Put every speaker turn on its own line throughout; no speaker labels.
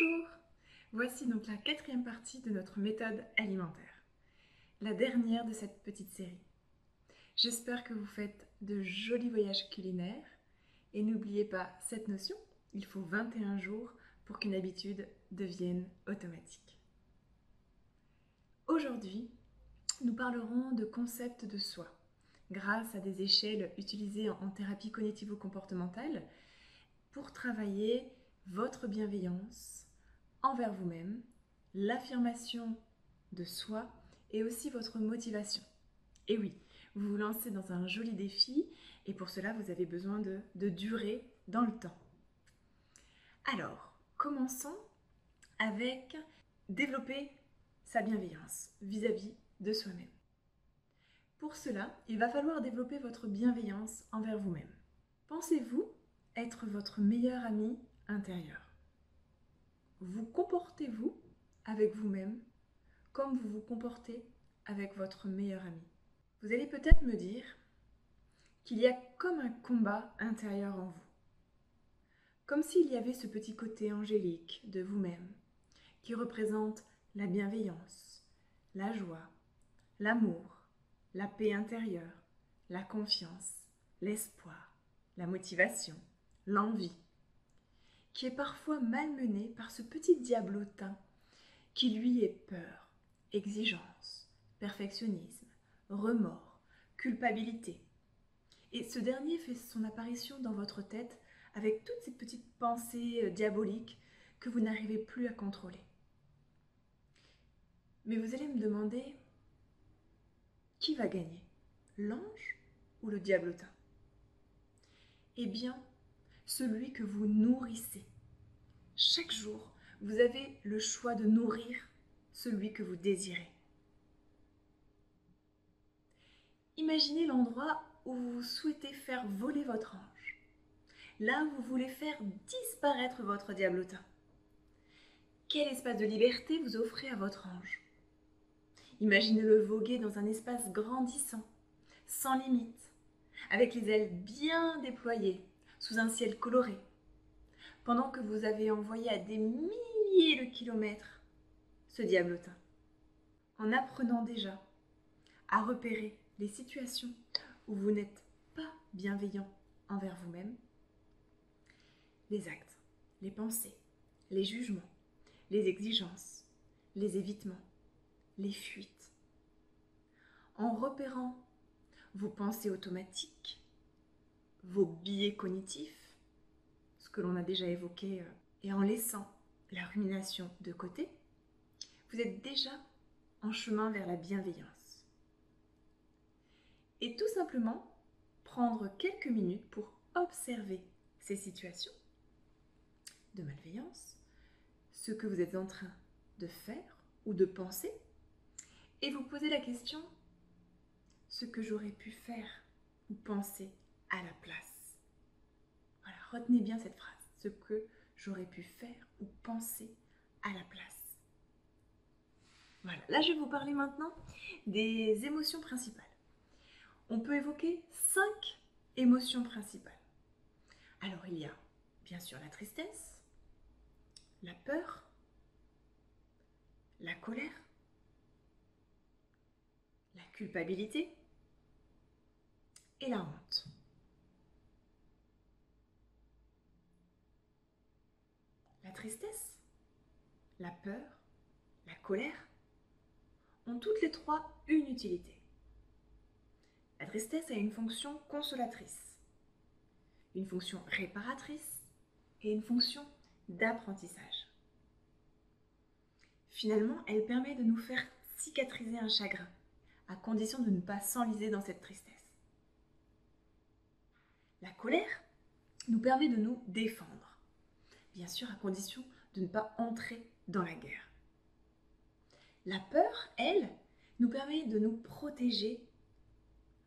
Bonjour Voici donc la quatrième partie de notre méthode alimentaire, la dernière de cette petite série. J'espère que vous faites de jolis voyages culinaires et n'oubliez pas cette notion, il faut 21 jours pour qu'une habitude devienne automatique. Aujourd'hui, nous parlerons de concept de soi grâce à des échelles utilisées en thérapie cognitivo-comportementale pour travailler votre bienveillance envers vous-même, l'affirmation de soi et aussi votre motivation. Et oui, vous vous lancez dans un joli défi et pour cela vous avez besoin de, de durer dans le temps. Alors, commençons avec développer sa bienveillance vis-à-vis de soi-même. Pour cela, il va falloir développer votre bienveillance envers vous-même. Pensez-vous être votre meilleur ami intérieur? Vous comportez-vous avec vous-même comme vous vous comportez avec votre meilleur ami Vous allez peut-être me dire qu'il y a comme un combat intérieur en vous. Comme s'il y avait ce petit côté angélique de vous-même qui représente la bienveillance, la joie, l'amour, la paix intérieure, la confiance, l'espoir, la motivation, l'envie, qui est parfois malmené par ce petit diablotin qui lui est peur, exigence, perfectionnisme, remords, culpabilité. Et ce dernier fait son apparition dans votre tête avec toutes ces petites pensées euh, diaboliques que vous n'arrivez plus à contrôler. Mais vous allez me demander, qui va gagner L'ange ou le diablotin Eh bien, celui que vous nourrissez. Chaque jour, vous avez le choix de nourrir celui que vous désirez. Imaginez l'endroit où vous souhaitez faire voler votre ange. Là où vous voulez faire disparaître votre diablotin. Quel espace de liberté vous offrez à votre ange? Imaginez-le voguer dans un espace grandissant, sans limite, avec les ailes bien déployées, sous un ciel coloré, pendant que vous avez envoyé à des milliers de kilomètres ce diablotin, en apprenant déjà à repérer les situations où vous n'êtes pas bienveillant envers vous-même, les actes, les pensées, les jugements, les exigences, les évitements, les fuites. En repérant vos pensées automatiques, vos biais cognitifs, que l'on a déjà évoqué, euh, et en laissant la rumination de côté, vous êtes déjà en chemin vers la bienveillance. Et tout simplement prendre quelques minutes pour observer ces situations de malveillance, ce que vous êtes en train de faire ou de penser, et vous poser la question, ce que j'aurais pu faire ou penser à la place. Retenez bien cette phrase, ce que j'aurais pu faire ou penser à la place. Voilà, là je vais vous parler maintenant des émotions principales. On peut évoquer cinq émotions principales. Alors il y a bien sûr la tristesse, la peur, la colère, la culpabilité et la honte. Tristesse, la peur, la colère ont toutes les trois une utilité. La tristesse a une fonction consolatrice, une fonction réparatrice et une fonction d'apprentissage. Finalement, elle permet de nous faire cicatriser un chagrin, à condition de ne pas s'enliser dans cette tristesse. La colère nous permet de nous défendre, bien sûr à condition de ne pas entrer dans la guerre. La peur, elle, nous permet de nous protéger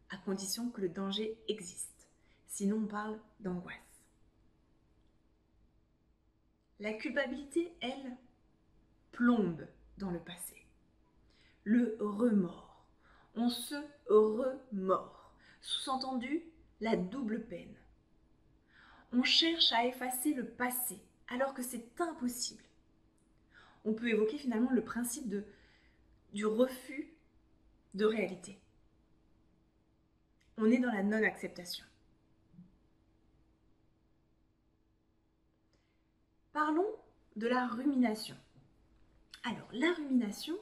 à condition que le danger existe. Sinon, on parle d'angoisse. La culpabilité, elle, plombe dans le passé. Le remords. On se remord. Sous-entendu, la double peine. On cherche à effacer le passé alors que c'est impossible. on peut évoquer finalement le principe du refus de réalité. On est dans la non-acceptation. Parlons de la rumination. Alors, la rumination,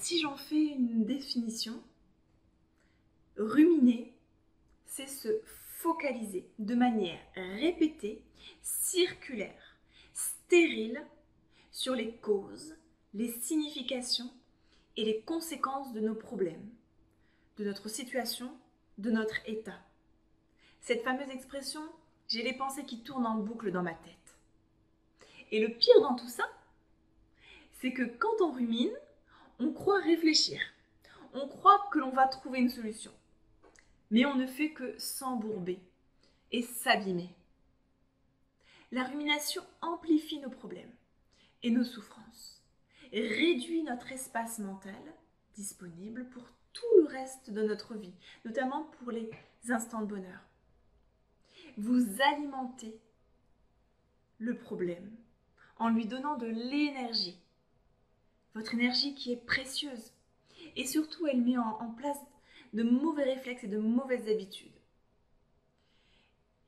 si j'en fais une définition, ruminer, c'est se focaliser de manière répétée, circulaire, stérile sur les causes, les significations et les conséquences de nos problèmes, de notre situation, de notre état. Cette fameuse expression j'ai les pensées qui tournent en boucle dans ma tête. Et le pire dans tout ça, c'est que quand on rumine, on croit réfléchir. On croit que l'on va trouver une solution. Mais on ne fait que s'embourber et s'abîmer. La rumination amplifie nos problèmes et nos souffrances, réduit notre espace mental disponible pour tout le reste de notre vie, notamment pour les instants de bonheur vous alimentez le problème en lui donnant de l'énergie. Votre énergie qui est précieuse. Et surtout, elle met en, place de mauvais réflexes et de mauvaises habitudes.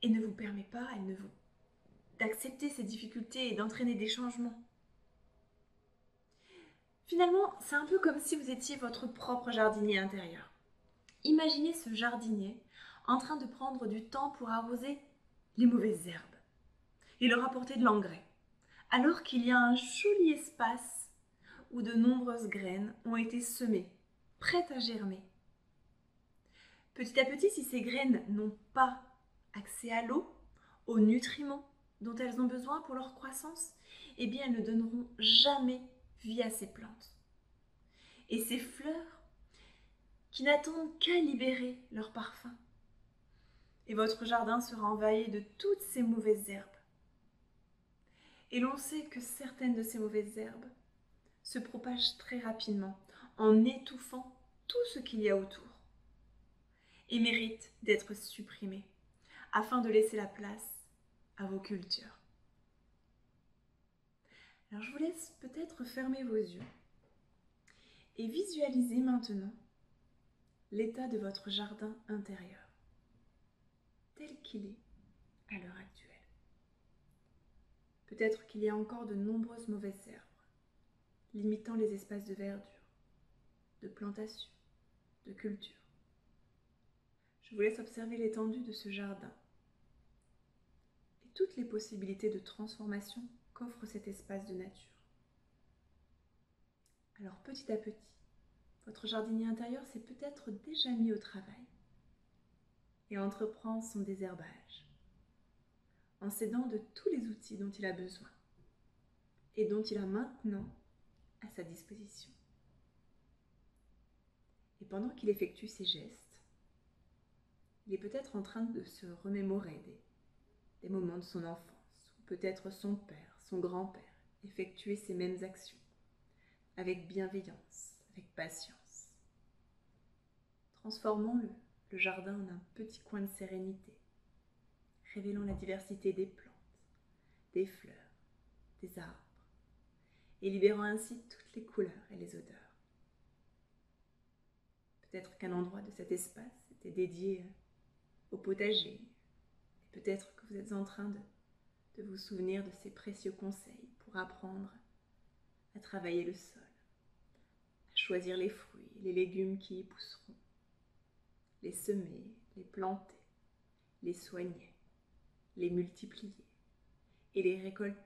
Et ne vous permet pas, elle ne vous d'accepter ces difficultés et d'entraîner des changements. Finalement, c'est un peu comme si vous étiez votre propre jardinier intérieur. Imaginez ce jardinier en train de prendre du temps pour arroser les mauvaises herbes et leur apporter de l'engrais, alors qu'il y a un joli espace où de nombreuses graines ont été semées, prêtes à germer. Petit à petit, si ces graines n'ont pas accès à l'eau, aux nutriments dont elles ont besoin pour leur croissance, eh bien elles ne donneront jamais vie à ces plantes. Et ces fleurs, qui n'attendent qu'à libérer leur parfum, et votre jardin sera envahi de toutes ces mauvaises herbes. Et l'on sait que certaines de ces mauvaises herbes se propagent très rapidement en étouffant tout ce qu'il y a autour et méritent d'être supprimées afin de laisser la place à vos cultures. Alors je vous laisse peut-être fermer vos yeux et visualiser maintenant l'état de votre jardin intérieur tel qu'il est à l'heure actuelle. Peut-être qu'il y a encore de nombreuses mauvaises herbes, limitant les espaces de verdure, de plantation, de culture. Je vous laisse observer l'étendue de ce jardin toutes les possibilités de transformation qu'offre cet espace de nature. Alors petit à petit, votre jardinier intérieur s'est peut-être déjà mis au travail et entreprend son désherbage, en s'aidant de tous les outils dont il a besoin et dont il a maintenant à sa disposition. Et pendant qu'il effectue ces gestes, il est peut-être en train de se remémorer des, des moments de son enfance, ou peut-être son père, son grand-père, effectuer ces mêmes actions, avec bienveillance, avec patience. Transformons-le le jardin en un petit coin de sérénité, révélant la diversité des plantes, des fleurs, des arbres, et libérant ainsi toutes les couleurs et les odeurs. Peut-être qu'un endroit de cet espace était dédié au potager, peut-être que vous êtes en train de, vous souvenir de ces précieux conseils pour apprendre à travailler le sol, à choisir les fruits les légumes qui y pousseront les semer, les planter, les soigner, les multiplier et les récolter,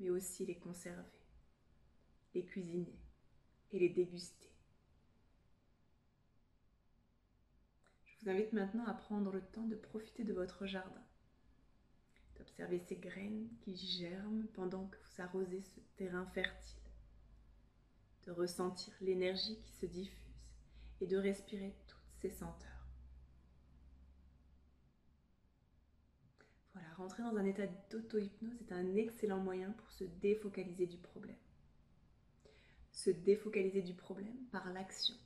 mais aussi les conserver, les cuisiner et les déguster. Je vous invite maintenant à prendre le temps de profiter de votre jardin, d'observer ces graines qui germent pendant que vous arrosez ce terrain fertile, de ressentir l'énergie qui se diffuse et de respirer toutes ces senteurs. Voilà, rentrer dans un état d'auto-hypnose est un excellent moyen pour se défocaliser du problème. Se défocaliser du problème par l'action.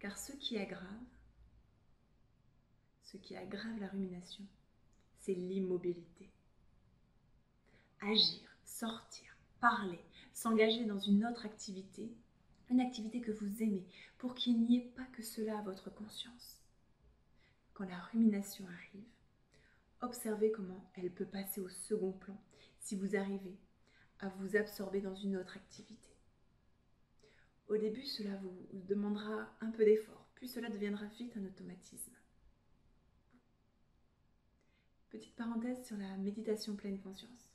Car ce qui aggrave, qui aggrave la rumination, c'est l'immobilité. Agir sortir, parler, s'engager dans une autre activité, une activité que vous aimez, pour qu'il n'y ait pas que cela à votre conscience. Quand la rumination arrive, observez comment elle peut passer au second plan si vous arrivez à vous absorber dans une autre activité. Au début, cela vous demandera un peu d'effort, puis cela deviendra vite un automatisme. Petite parenthèse sur la méditation pleine conscience.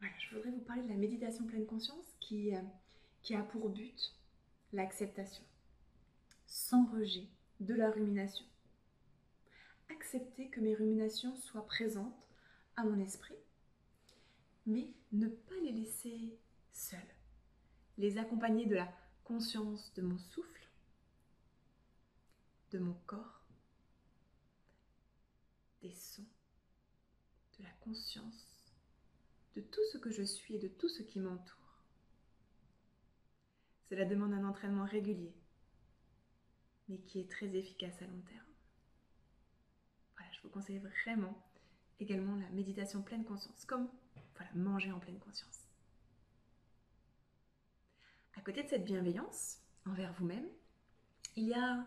Voilà, je voudrais vous parler de la méditation pleine conscience qui, euh, qui a pour but l'acceptation, sans rejet de la rumination. Accepter que mes ruminations soient présentes à mon esprit, mais ne pas les laisser seules. Les accompagner de la conscience de mon souffle, de mon corps, des sons, de la conscience de tout ce que je suis et de tout ce qui m'entoure. Cela demande un entraînement régulier, mais qui est très efficace à long terme. Voilà, je vous conseille vraiment également la méditation pleine conscience, comme voilà, manger en pleine conscience. À côté de cette bienveillance envers vous-même, il y a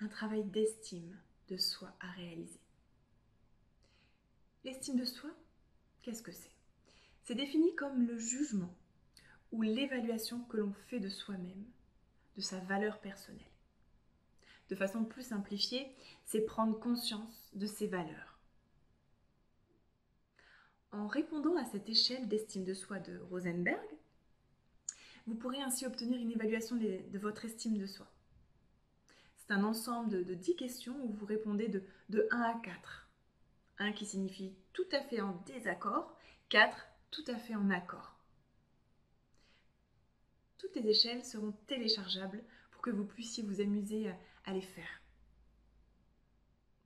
un travail d'estime de soi à réaliser. L'estime de soi, qu'est-ce que c'est? C'est défini comme le jugement ou l'évaluation que l'on fait de soi-même, de sa valeur personnelle. De façon plus simplifiée, c'est prendre conscience de ses valeurs. En répondant à cette échelle d'estime de soi de Rosenberg, vous pourrez ainsi obtenir une évaluation de votre estime de soi. C'est un ensemble de, 10 questions où vous répondez de, de 1 à 4. 1 qui signifie tout à fait en désaccord, 4 tout à fait en accord. Toutes les échelles seront téléchargeables pour que vous puissiez vous amuser à les faire.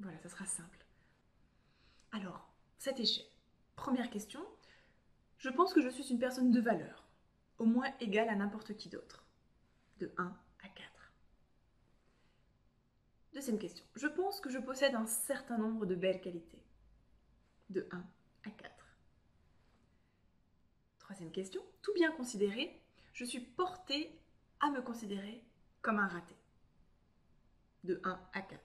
Voilà, ça sera simple. Alors, cette échelle. Première question. Je pense que je suis une personne de valeur, au moins égale à n'importe qui d'autre. De 1 à 4. Deuxième question. Je pense que je possède un certain nombre de belles qualités. De 1 à 4. Troisième question. Tout bien considéré, je suis portée à me considérer comme un raté. De 1 à 4.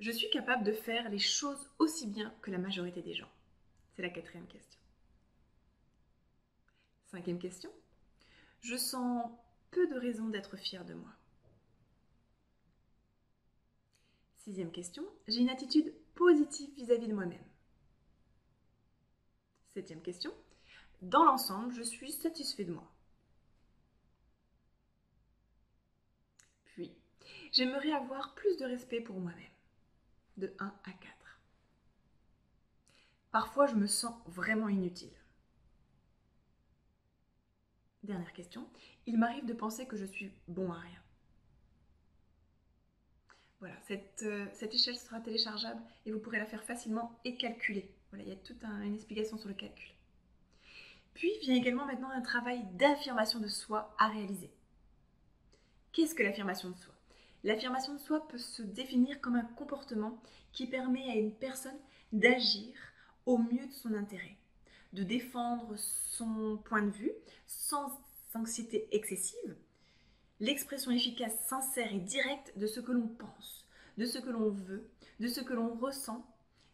Je suis capable de faire les choses aussi bien que la majorité des gens. C'est la quatrième question. Cinquième question. Je sens peu de raisons d'être fière de moi. Sixième question. J'ai une attitude positive vis-à-vis -vis de moi-même. Septième question. Dans l'ensemble, je suis satisfait de moi. Puis, j'aimerais avoir plus de respect pour moi-même. De 1 à 4. Parfois, je me sens vraiment inutile. Dernière question. Il m'arrive de penser que je suis bon à rien. Voilà, cette, euh, cette, échelle sera téléchargeable et vous pourrez la faire facilement et calculer. Voilà, il y a toute une explication sur le calcul. Puis vient également maintenant un travail d'affirmation de soi à réaliser. Qu'est-ce que l'affirmation de soi? L'affirmation de soi peut se définir comme un comportement qui permet à une personne d'agir au mieux de son intérêt, de défendre son point de vue sans anxiété excessive, l'expression efficace, sincère et directe de ce que l'on pense, de ce que l'on veut, de ce que l'on ressent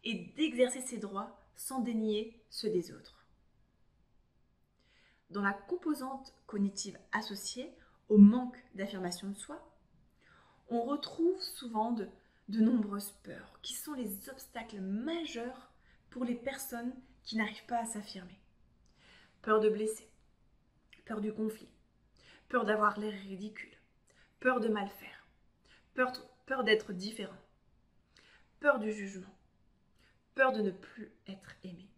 et d'exercer ses droits sans dénier ceux des autres dans la composante cognitive associée au manque d'affirmation de soi, on retrouve souvent de, nombreuses peurs qui sont les obstacles majeurs pour les personnes qui n'arrivent pas à s'affirmer. Peur de blesser, peur du conflit, peur d'avoir l'air ridicule, peur de mal faire, peur, d'être différent, peur du jugement, peur de ne plus être aimé.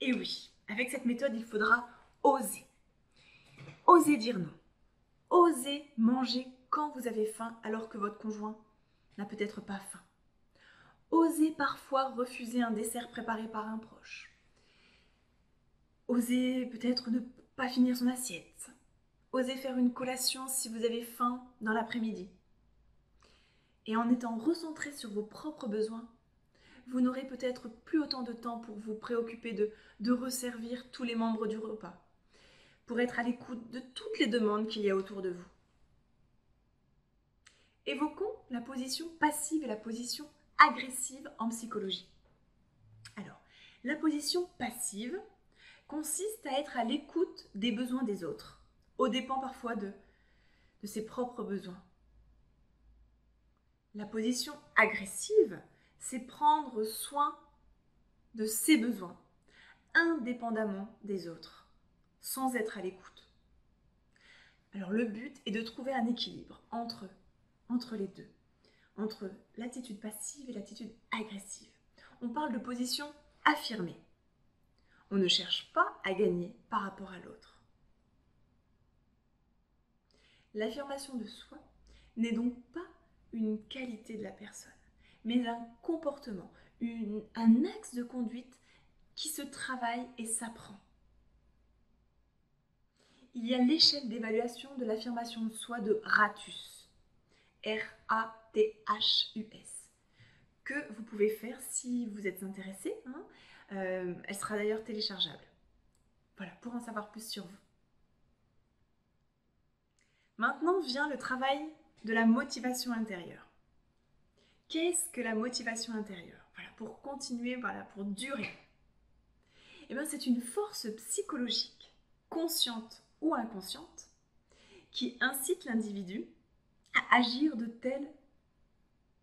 Et oui, avec cette méthode, il faudra oser. Oser dire non. Oser manger quand vous avez faim alors que votre conjoint n'a peut-être pas faim. Oser parfois refuser un dessert préparé par un proche. Oser peut-être ne pas finir son assiette. Oser faire une collation si vous avez faim dans l'après-midi. Et en étant recentré sur vos propres besoins, vous n'aurez peut-être plus autant de temps pour vous préoccuper de, de resservir tous les membres du repas, pour être à l'écoute de toutes les demandes qu'il y a autour de vous. Évoquons la position passive et la position agressive en psychologie. Alors, la position passive consiste à être à l'écoute des besoins des autres, au dépens parfois de, ses propres besoins. La position agressive, c'est prendre soin de ses besoins, indépendamment des autres, sans être à l'écoute. Alors le but est de trouver un équilibre entre, entre les deux, entre l'attitude passive et l'attitude agressive. On parle de position affirmée. On ne cherche pas à gagner par rapport à l'autre. L'affirmation de soi n'est donc pas une qualité de la personne, mais un comportement, un axe de conduite qui se travaille et s'apprend. Il y a l'échelle d'évaluation de l'affirmation de soi de Ratus, R-A-T-H-U-S, que vous pouvez faire si vous êtes intéressé. Hein. Euh, elle sera d'ailleurs téléchargeable. Voilà, pour en savoir plus sur vous. Maintenant vient le travail de la motivation intérieure. Qu'est-ce que la motivation intérieure? Voilà, pour continuer, voilà, pour durer. Eh bien, c'est une force psychologique, consciente ou inconsciente, qui incite l'individu à agir de telle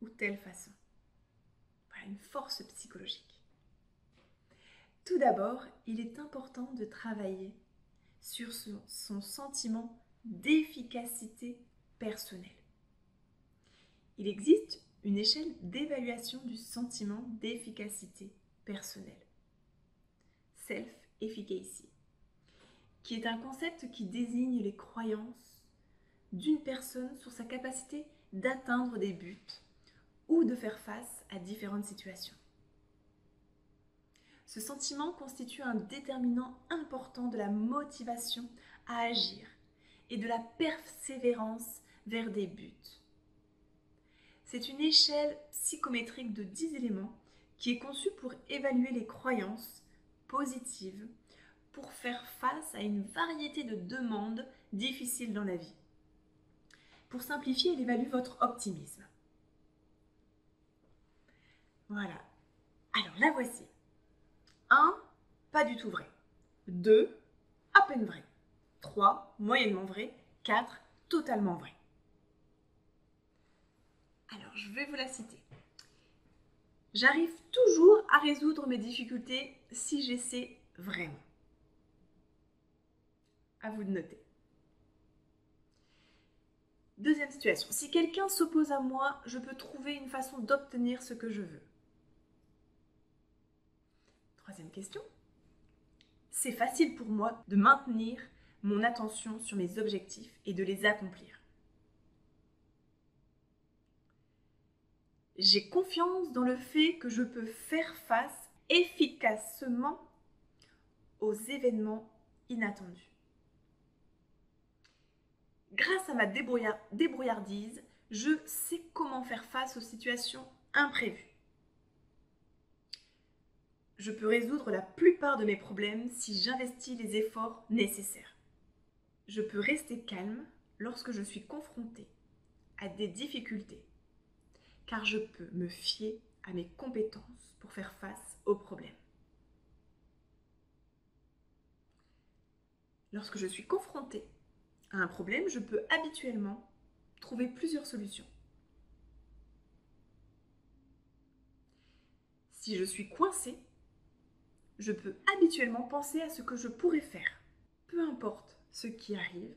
ou telle façon. Voilà, une force psychologique. Tout d'abord, il est important de travailler sur son sentiment d'efficacité personnelle. Il existe une échelle d'évaluation du sentiment d'efficacité personnelle, self-efficacy, qui est un concept qui désigne les croyances d'une personne sur sa capacité d'atteindre des buts ou de faire face à différentes situations. Ce sentiment constitue un déterminant important de la motivation à agir et de la persévérance vers des buts. C'est une échelle psychométrique de 10 éléments qui est conçue pour évaluer les croyances positives pour faire face à une variété de demandes difficiles dans la vie. Pour simplifier, elle évalue votre optimisme. Voilà. Alors la voici. 1. Pas du tout vrai. 2. À peine vrai. 3. Moyennement vrai. 4. Totalement vrai. Alors, je vais vous la citer. J'arrive toujours à résoudre mes difficultés si j'essaie vraiment. À vous de noter. Deuxième situation. Si quelqu'un s'oppose à moi, je peux trouver une façon d'obtenir ce que je veux. Troisième question. C'est facile pour moi de maintenir mon attention sur mes objectifs et de les accomplir. J'ai confiance dans le fait que je peux faire face efficacement aux événements inattendus. Grâce à ma débrouillardise, je sais comment faire face aux situations imprévues. Je peux résoudre la plupart de mes problèmes si j'investis les efforts nécessaires. Je peux rester calme lorsque je suis confrontée à des difficultés car je peux me fier à mes compétences pour faire face aux problèmes. Lorsque je suis confrontée à un problème, je peux habituellement trouver plusieurs solutions. Si je suis coincée, je peux habituellement penser à ce que je pourrais faire. Peu importe ce qui arrive,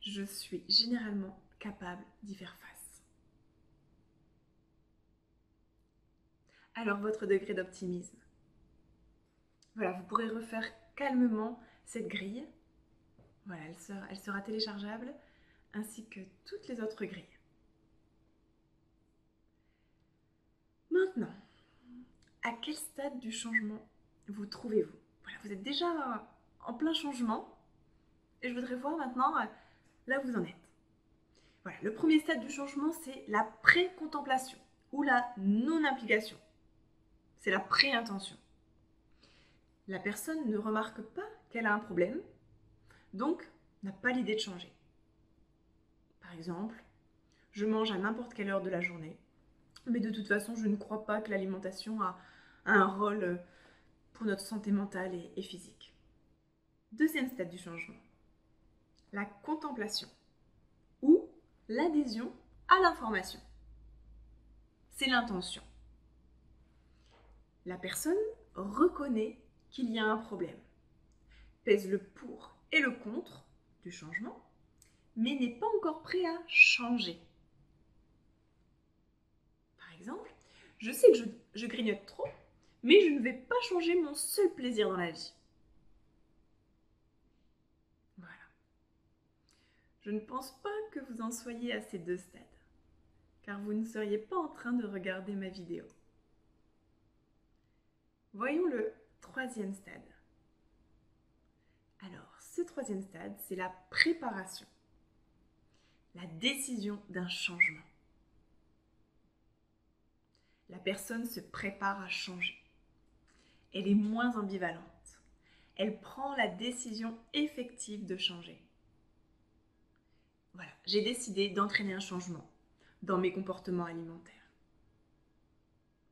je suis généralement capable d'y faire face. alors votre degré d'optimisme. Voilà, vous pourrez refaire calmement cette grille. Voilà, elle sera, téléchargeable ainsi que toutes les autres grilles. Maintenant, à quel stade du changement vous trouvez-vous? Voilà, vous êtes déjà en plein changement et je voudrais voir maintenant euh, là où vous en êtes. Voilà, le premier stade du changement, c'est la pré-contemplation ou la non-implication. c'est la pré-intention. La personne ne remarque pas qu'elle a un problème, donc n'a pas l'idée de changer. Par exemple, je mange à n'importe quelle heure de la journée, mais de toute façon, je ne crois pas que l'alimentation a un rôle euh, pour notre santé mentale et, physique. Deuxième stade du changement, la contemplation ou l'adhésion à l'information. C'est l'intention. La personne reconnaît qu'il y a un problème, pèse le pour et le contre du changement, mais n'est pas encore prêt à changer. Par exemple, je sais que je, je grignote trop mais je ne vais pas changer mon seul plaisir dans la vie. Voilà. Je ne pense pas que vous en soyez à ces deux stades, car vous ne seriez pas en train de regarder ma vidéo. Voyons le troisième stade. Alors, ce troisième stade, c'est la préparation, la décision d'un changement. La personne se prépare à changer elle est moins ambivalente. Elle prend la décision effective de changer. Voilà, j'ai décidé d'entraîner un changement dans mes comportements alimentaires.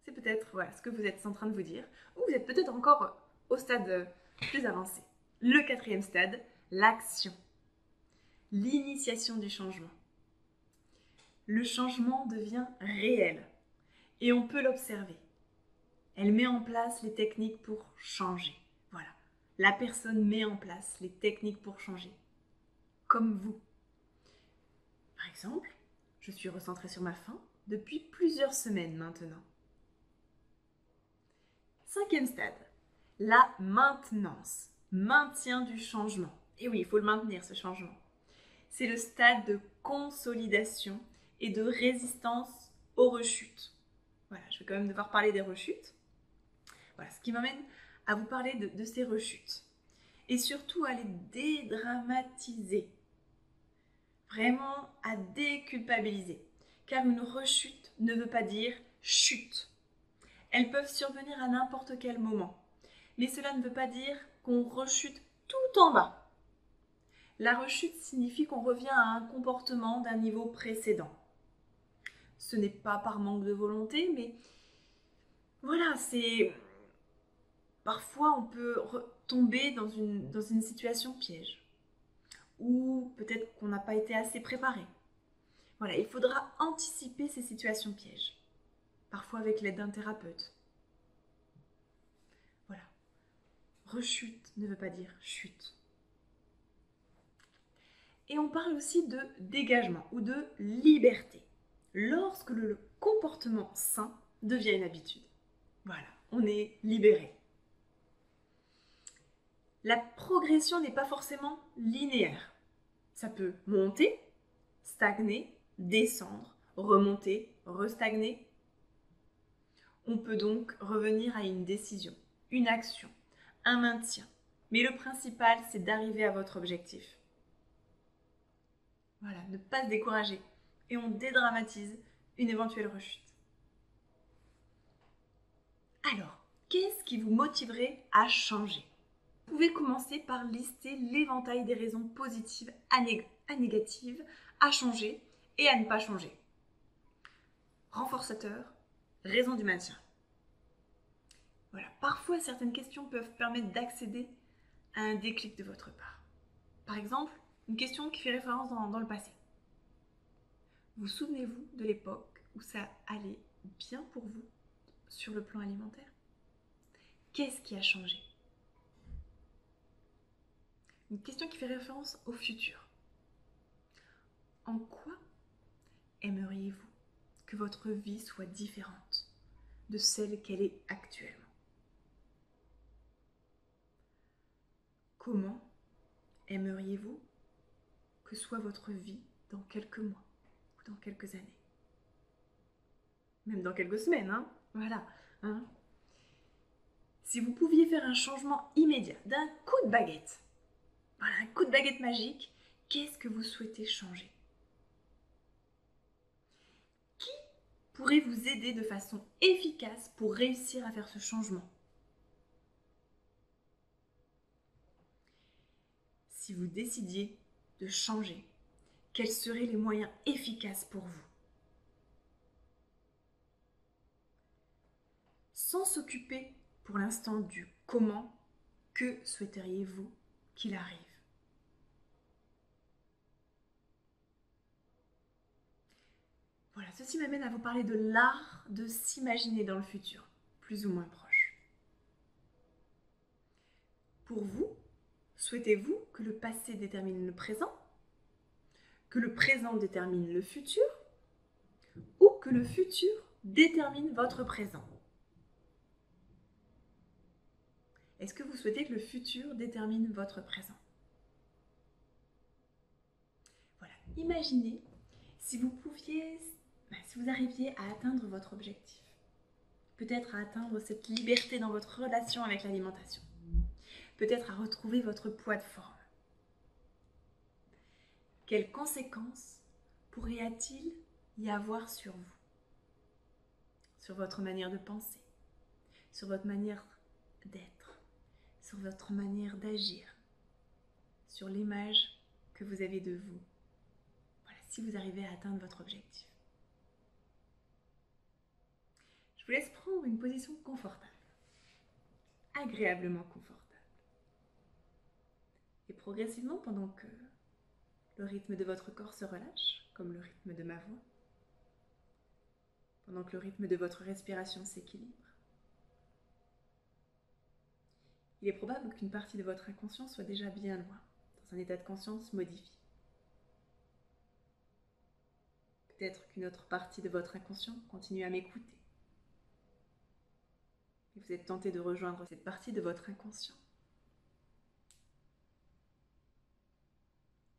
C'est peut-être ce que vous êtes en train de vous dire, ou vous êtes peut-être encore au stade plus avancé. Le quatrième stade, l'action. L'initiation du changement. Le changement devient réel et on peut l'observer. Elle met en place les techniques pour changer. Voilà. La personne met en place les techniques pour changer. Comme vous. Par exemple, je suis recentrée sur ma faim depuis plusieurs semaines maintenant. Cinquième stade, la maintenance. Maintien du changement. Et oui, il faut le maintenir, ce changement. C'est le stade de consolidation et de résistance aux rechutes. Voilà, je vais quand même devoir parler des rechutes. Voilà, ce qui m'amène à vous parler de, ces rechutes. Et surtout à les dédramatiser. Vraiment à déculpabiliser. Car une rechute ne veut pas dire chute. Elles peuvent survenir à n'importe quel moment. Mais cela ne veut pas dire qu'on rechute tout en bas. La rechute signifie qu'on revient à un comportement d'un niveau précédent. Ce n'est pas par manque de volonté, mais voilà, c'est Parfois, on peut tomber dans une, dans une situation piège. Ou peut-être qu'on n'a pas été assez préparé. Voilà, il faudra anticiper ces situations pièges. Parfois avec l'aide d'un thérapeute. Voilà. Rechute ne veut pas dire chute. Et on parle aussi de dégagement ou de liberté. Lorsque le comportement sain devient une habitude. Voilà, on est libéré la progression n'est pas forcément linéaire. Ça peut monter, stagner, descendre, remonter, restagner. On peut donc revenir à une décision, une action, un maintien. Mais le principal, c'est d'arriver à votre objectif. Voilà, ne pas se décourager. Et on dédramatise une éventuelle rechute. Alors, qu'est-ce qui vous motiverait à changer? Pouvez commencer par lister l'éventail des raisons positives à, négatives à changer et à ne pas changer. Renforçateur, raison du maintien. Voilà, parfois certaines questions peuvent permettre d'accéder à un déclic de votre part. Par exemple, une question qui fait référence dans, dans le passé. Vous souvenez-vous de l'époque où ça allait bien pour vous sur le plan alimentaire? Qu'est-ce qui a changé? Une question qui fait référence au futur. En quoi aimeriez-vous que votre vie soit différente de celle qu'elle est actuellement? Comment aimeriez-vous que soit votre vie dans quelques mois ou dans quelques années? Même dans quelques semaines, hein? Voilà. Hein? Si vous pouviez faire un changement immédiat d'un coup de baguette, voilà, un coup de baguette magique, qu'est-ce que vous souhaitez changer? Qui pourrait vous aider de façon efficace pour réussir à faire ce changement? Si vous décidiez de changer, quels seraient les moyens efficaces pour vous? Sans s'occuper pour l'instant du comment, que souhaiteriez-vous qu'il arrive? Voilà, ceci m'amène à vous parler de l'art de s'imaginer dans le futur, plus ou moins proche. Pour vous, souhaitez-vous que le passé détermine le présent Que le présent détermine le futur Ou que le futur détermine votre présent? Est-ce que vous souhaitez que le futur détermine votre présent? Voilà, imaginez si vous pouviez bah, si vous arriviez à atteindre votre objectif, peut-être à atteindre cette liberté dans votre relation avec l'alimentation, peut-être à retrouver votre poids de forme, quelles conséquences pourrait-il y avoir sur vous, sur votre manière de penser, sur votre manière d'être, sur votre manière d'agir, sur l'image que vous avez de vous? Voilà, si vous arrivez à atteindre votre objectif. Je vous laisse prendre une position confortable, agréablement confortable. Et progressivement, pendant que le rythme de votre corps se relâche, comme le rythme de ma voix, pendant que le rythme de votre respiration s'équilibre, il est probable qu'une partie de votre inconscient soit déjà bien loin, dans un état de conscience modifié. Peut-être qu'une autre partie de votre inconscient continue à m'écouter et vous êtes tenté de rejoindre cette partie de votre inconscient.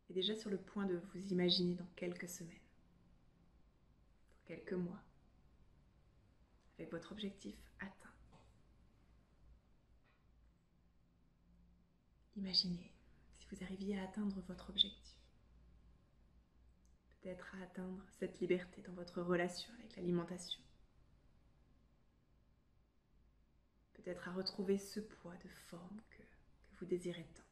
Et déjà sur le point de vous imaginer dans quelques semaines, dans quelques mois, avec votre objectif atteint. Imaginez si vous arriviez à atteindre votre objectif. Peut-être à atteindre cette liberté dans votre relation avec l'alimentation peut-être à retrouver ce poids de forme que, vous désirez tant.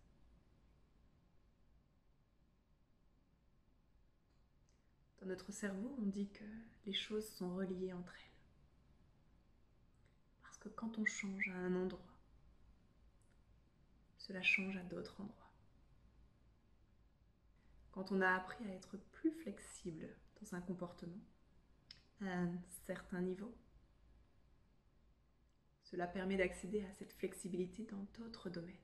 Dans notre cerveau, on dit que les choses sont reliées entre elles. Parce que quand on change à un endroit, cela change à d'autres endroits. Quand on a appris à être plus flexible dans un comportement, à un certain niveau, cela permet d'accéder à cette flexibilité dans d'autres domaines.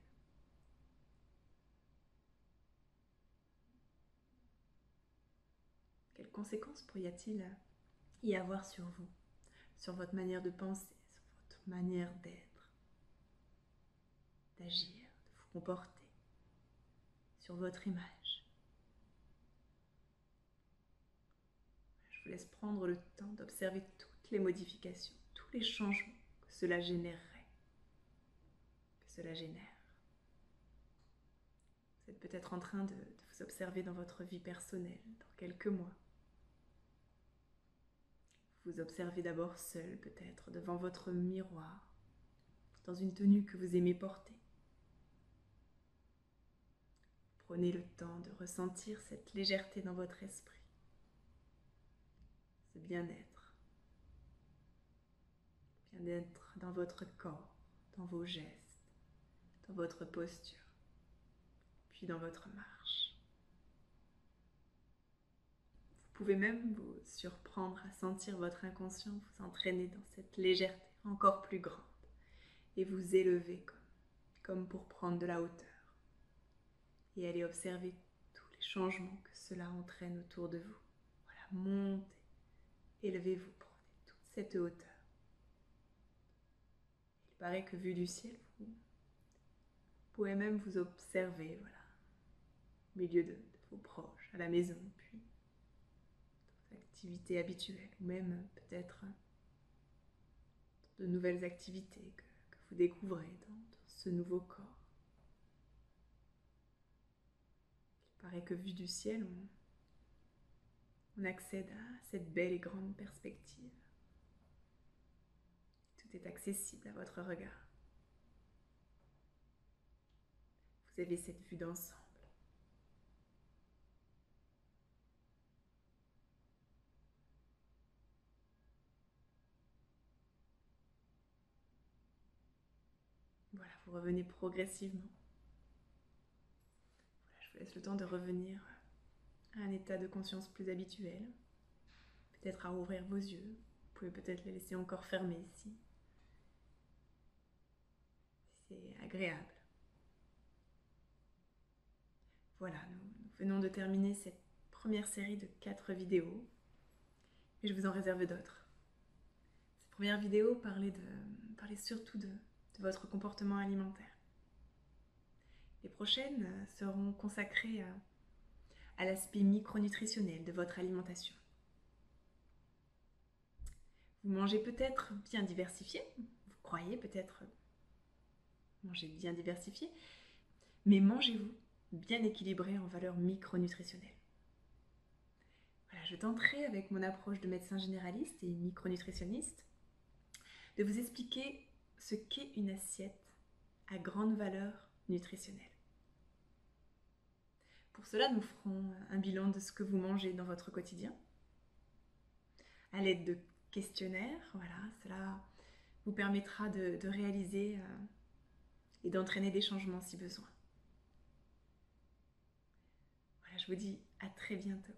Quelles conséquences pourrait-il y avoir sur vous, sur votre manière de penser, sur votre manière d'être, d'agir, de vous comporter, sur votre image? Je vous laisse prendre le temps d'observer toutes les modifications, tous les changements cela générerait, que cela génère. Vous êtes peut-être en train de, vous observer dans votre vie personnelle dans quelques mois. Vous observez d'abord seul peut-être devant votre miroir, dans une tenue que vous aimez porter. Prenez le temps de ressentir cette légèreté dans votre esprit, ce bien-être d'être dans votre corps, dans vos gestes, dans votre posture, puis dans votre marche. Vous pouvez même vous surprendre à sentir votre inconscient vous entraîner dans cette légèreté encore plus grande et vous élever comme, comme pour prendre de la hauteur et aller observer tous les changements que cela entraîne autour de vous. Voilà, montez, élevez-vous, prenez toute cette hauteur paraît que vu du ciel, vous pouvez même vous observer, voilà, au milieu de, vos proches, à la maison, puis vos activités habituelles, ou même peut-être de nouvelles activités que, vous découvrez dans, ce nouveau corps. Il paraît que vu du ciel, on accède à cette belle et grande perspective Est accessible à votre regard. Vous avez cette vue d'ensemble. Voilà, vous revenez progressivement. je vous laisse le temps de revenir à un état de conscience plus habituel. Peut-être à ouvrir vos yeux. Vous pouvez peut-être les laisser encore fermés ici. Agréable. Voilà, nous, venons de terminer cette première série de quatre vidéos et je vous en réserve d'autres. Cette première vidéo parlait, surtout de, votre comportement alimentaire. Les prochaines seront consacrées à, à l'aspect micronutritionnel de votre alimentation. Vous mangez peut-être bien diversifié, vous croyez peut-être manger bien diversifié, mais mangez-vous bien équilibré en valeur micronutritionnelle. Voilà, je tenterai avec mon approche de médecin généraliste et micronutritionniste de vous expliquer ce qu'est une assiette à grande valeur nutritionnelle. Pour cela, nous ferons un bilan de ce que vous mangez dans votre quotidien à l'aide de questionnaires. Voilà, cela vous permettra de, réaliser euh, et d'entraîner des changements si besoin. Voilà, je vous dis à très bientôt.